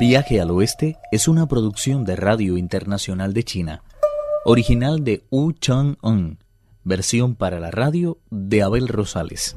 Viaje al Oeste es una producción de Radio Internacional de China, original de Wu Chang-un, versión para la radio de Abel Rosales.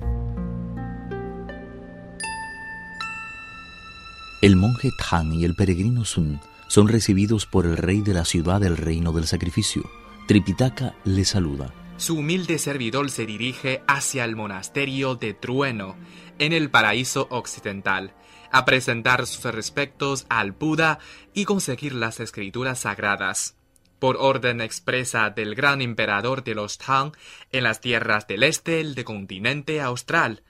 El monje Tang y el peregrino Sun son recibidos por el rey de la ciudad del reino del sacrificio. Tripitaka le saluda. Su humilde servidor se dirige hacia el monasterio de Trueno, en el paraíso occidental, a presentar sus respetos al Buda y conseguir las escrituras sagradas. Por orden expresa del gran emperador de los Tang en las tierras del este del continente austral.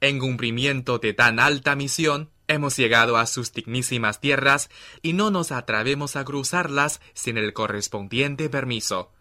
En cumplimiento de tan alta misión, hemos llegado a sus dignísimas tierras y no nos atrevemos a cruzarlas sin el correspondiente permiso.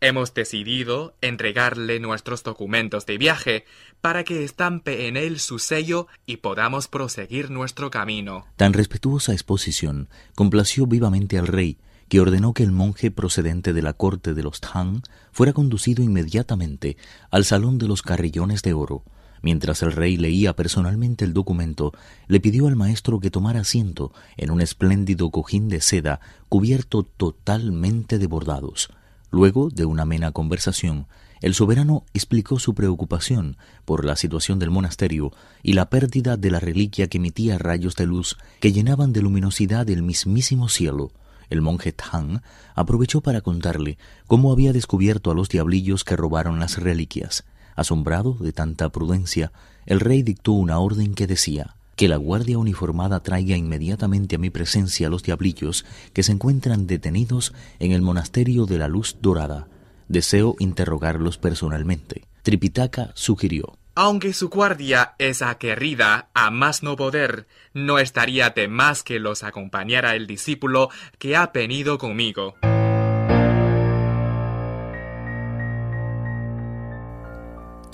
Hemos decidido entregarle nuestros documentos de viaje para que estampe en él su sello y podamos proseguir nuestro camino. Tan respetuosa exposición complació vivamente al rey, que ordenó que el monje procedente de la corte de los Tang fuera conducido inmediatamente al salón de los carrillones de oro. Mientras el rey leía personalmente el documento, le pidió al maestro que tomara asiento en un espléndido cojín de seda cubierto totalmente de bordados. Luego de una amena conversación, el soberano explicó su preocupación por la situación del monasterio y la pérdida de la reliquia que emitía rayos de luz que llenaban de luminosidad el mismísimo cielo. El monje Tang aprovechó para contarle cómo había descubierto a los diablillos que robaron las reliquias. Asombrado de tanta prudencia, el rey dictó una orden que decía que la guardia uniformada traiga inmediatamente a mi presencia a los diablillos que se encuentran detenidos en el monasterio de la Luz Dorada. Deseo interrogarlos personalmente. Tripitaka sugirió. Aunque su guardia es aguerrida a más no poder, no estaría de más que los acompañara el discípulo que ha venido conmigo.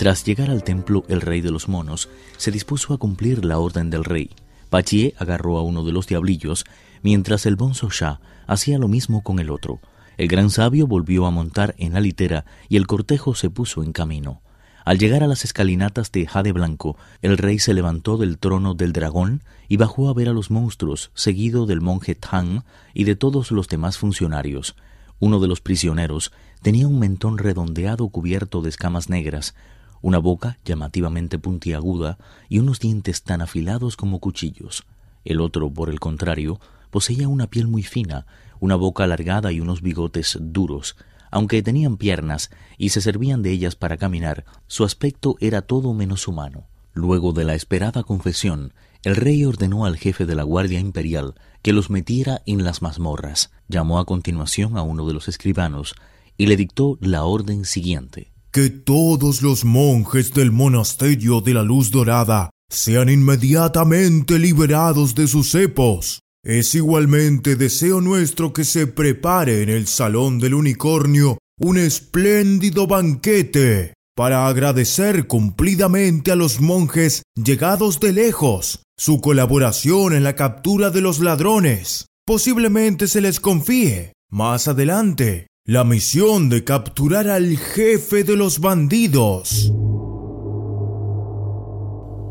Tras llegar al templo, el rey de los monos se dispuso a cumplir la orden del rey. Pachie agarró a uno de los diablillos, mientras el bonzo Shah hacía lo mismo con el otro. El gran sabio volvió a montar en la litera y el cortejo se puso en camino. Al llegar a las escalinatas de Jade Blanco, el rey se levantó del trono del dragón y bajó a ver a los monstruos, seguido del monje Tang y de todos los demás funcionarios. Uno de los prisioneros tenía un mentón redondeado cubierto de escamas negras, una boca llamativamente puntiaguda y unos dientes tan afilados como cuchillos. El otro, por el contrario, poseía una piel muy fina, una boca alargada y unos bigotes duros. Aunque tenían piernas y se servían de ellas para caminar, su aspecto era todo menos humano. Luego de la esperada confesión, el rey ordenó al jefe de la Guardia Imperial que los metiera en las mazmorras. Llamó a continuación a uno de los escribanos y le dictó la orden siguiente que todos los monjes del monasterio de la luz dorada sean inmediatamente liberados de sus cepos. Es igualmente deseo nuestro que se prepare en el salón del unicornio un espléndido banquete para agradecer cumplidamente a los monjes llegados de lejos su colaboración en la captura de los ladrones. Posiblemente se les confíe más adelante la misión de capturar al jefe de los bandidos.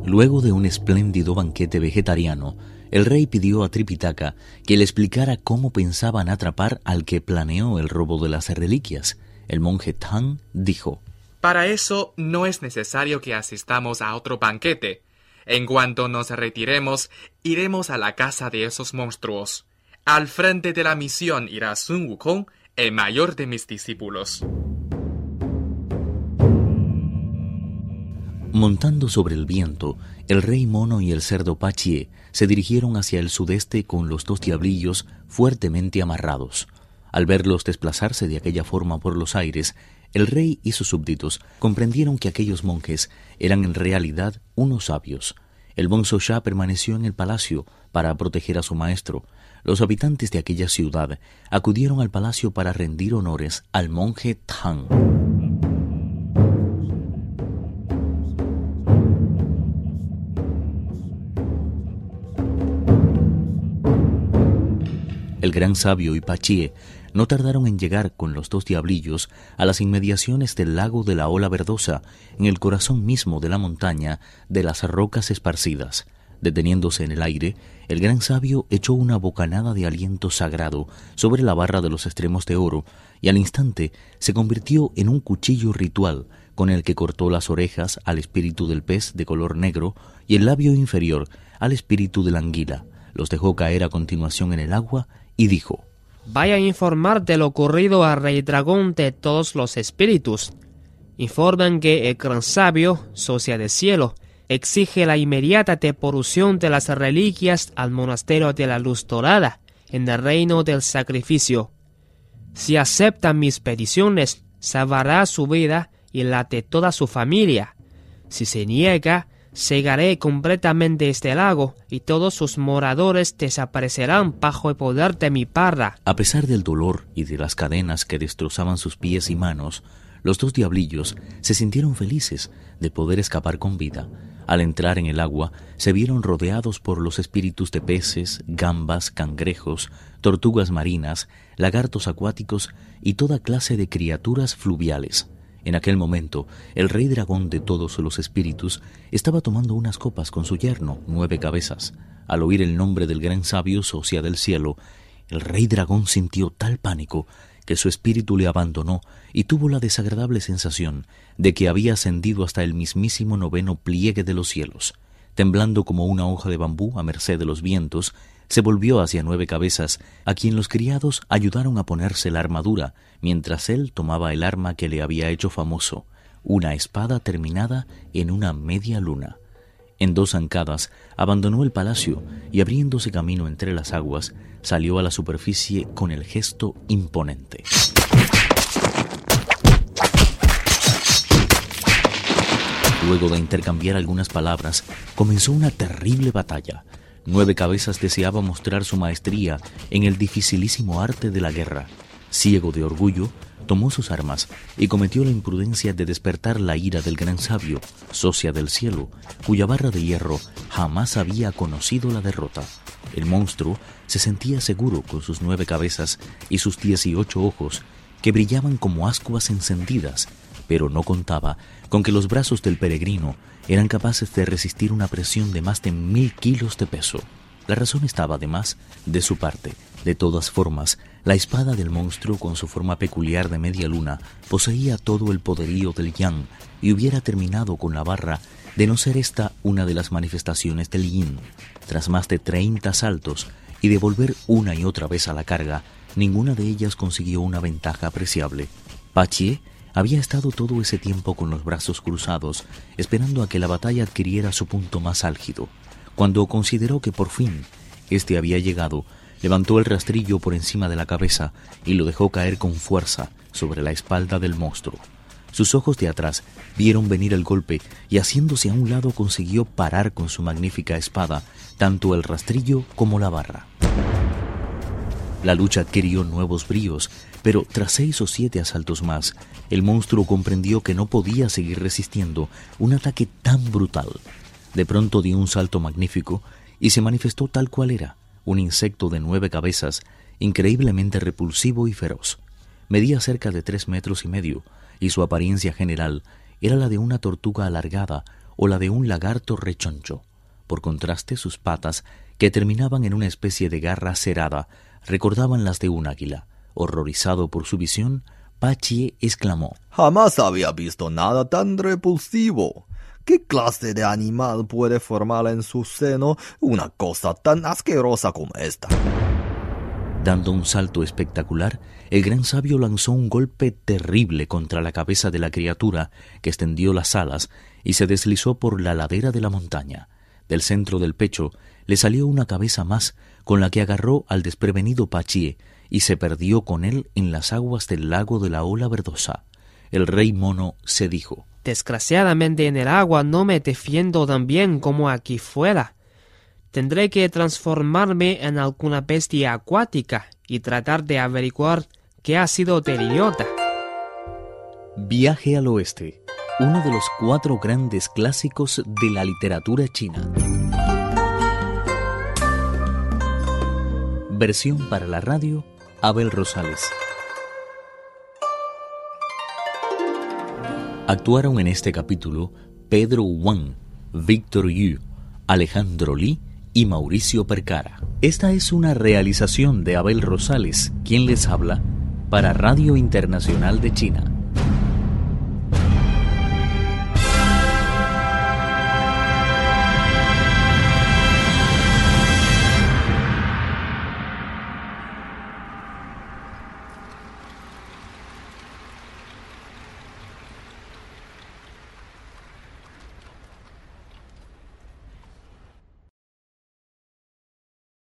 Luego de un espléndido banquete vegetariano, el rey pidió a Tripitaka que le explicara cómo pensaban atrapar al que planeó el robo de las reliquias. El monje Tang dijo, Para eso no es necesario que asistamos a otro banquete. En cuanto nos retiremos, iremos a la casa de esos monstruos. Al frente de la misión irá Sun Wukong el mayor de mis discípulos. Montando sobre el viento, el rey mono y el cerdo Pachie se dirigieron hacia el sudeste con los dos diablillos fuertemente amarrados. Al verlos desplazarse de aquella forma por los aires, el rey y sus súbditos comprendieron que aquellos monjes eran en realidad unos sabios. El Bonzo permaneció en el palacio para proteger a su maestro, los habitantes de aquella ciudad acudieron al palacio para rendir honores al monje Tang. El gran sabio y Pachie no tardaron en llegar con los dos diablillos a las inmediaciones del lago de la ola verdosa, en el corazón mismo de la montaña de las rocas esparcidas. Deteniéndose en el aire, el gran sabio echó una bocanada de aliento sagrado sobre la barra de los extremos de oro y al instante se convirtió en un cuchillo ritual con el que cortó las orejas al espíritu del pez de color negro y el labio inferior al espíritu de la anguila. Los dejó caer a continuación en el agua y dijo Vaya a informar de lo ocurrido al rey dragón de todos los espíritus. Informan que el gran sabio, socia del cielo, exige la inmediata devolución de las reliquias al monasterio de la luz dorada, en el reino del sacrificio. Si acepta mis peticiones, salvará su vida y la de toda su familia. Si se niega, cegaré completamente este lago y todos sus moradores desaparecerán bajo el poder de mi parra. A pesar del dolor y de las cadenas que destrozaban sus pies y manos, los dos diablillos se sintieron felices de poder escapar con vida. Al entrar en el agua, se vieron rodeados por los espíritus de peces, gambas, cangrejos, tortugas marinas, lagartos acuáticos y toda clase de criaturas fluviales. En aquel momento, el rey dragón de todos los espíritus estaba tomando unas copas con su yerno, nueve cabezas. Al oír el nombre del gran sabio socia del cielo, el rey dragón sintió tal pánico que su espíritu le abandonó y tuvo la desagradable sensación de que había ascendido hasta el mismísimo noveno pliegue de los cielos. Temblando como una hoja de bambú a merced de los vientos, se volvió hacia nueve cabezas, a quien los criados ayudaron a ponerse la armadura, mientras él tomaba el arma que le había hecho famoso, una espada terminada en una media luna. En dos zancadas abandonó el palacio y abriéndose camino entre las aguas, salió a la superficie con el gesto imponente. Luego de intercambiar algunas palabras, comenzó una terrible batalla. Nueve Cabezas deseaba mostrar su maestría en el dificilísimo arte de la guerra. Ciego de orgullo, tomó sus armas y cometió la imprudencia de despertar la ira del gran sabio, socia del cielo, cuya barra de hierro jamás había conocido la derrota. El monstruo se sentía seguro con sus nueve cabezas y sus dieciocho ojos, que brillaban como ascuas encendidas, pero no contaba con que los brazos del peregrino eran capaces de resistir una presión de más de mil kilos de peso. La razón estaba, además, de su parte. De todas formas, la espada del monstruo, con su forma peculiar de media luna, poseía todo el poderío del yang y hubiera terminado con la barra de no ser esta una de las manifestaciones del yin. Tras más de treinta saltos y de volver una y otra vez a la carga, ninguna de ellas consiguió una ventaja apreciable. Pachie había estado todo ese tiempo con los brazos cruzados, esperando a que la batalla adquiriera su punto más álgido. Cuando consideró que por fin éste había llegado, levantó el rastrillo por encima de la cabeza y lo dejó caer con fuerza sobre la espalda del monstruo. Sus ojos de atrás vieron venir el golpe y haciéndose a un lado consiguió parar con su magnífica espada tanto el rastrillo como la barra. La lucha adquirió nuevos bríos, pero tras seis o siete asaltos más, el monstruo comprendió que no podía seguir resistiendo un ataque tan brutal. De pronto dio un salto magnífico y se manifestó tal cual era, un insecto de nueve cabezas, increíblemente repulsivo y feroz. Medía cerca de tres metros y medio, y su apariencia general era la de una tortuga alargada o la de un lagarto rechoncho. Por contraste, sus patas, que terminaban en una especie de garra cerada, recordaban las de un águila. Horrorizado por su visión, Pachie exclamó Jamás había visto nada tan repulsivo. ¿Qué clase de animal puede formar en su seno una cosa tan asquerosa como esta? Dando un salto espectacular, el gran sabio lanzó un golpe terrible contra la cabeza de la criatura, que extendió las alas y se deslizó por la ladera de la montaña. Del centro del pecho le salió una cabeza más, con la que agarró al desprevenido Pachie y se perdió con él en las aguas del lago de la ola verdosa. El rey mono se dijo Desgraciadamente en el agua no me defiendo tan bien como aquí fuera. Tendré que transformarme en alguna bestia acuática y tratar de averiguar qué ha sido del idiota. Viaje al oeste, uno de los cuatro grandes clásicos de la literatura china. Versión para la radio, Abel Rosales. Actuaron en este capítulo Pedro Wang, Victor Yu, Alejandro Lee y Mauricio Percara. Esta es una realización de Abel Rosales, quien les habla, para Radio Internacional de China.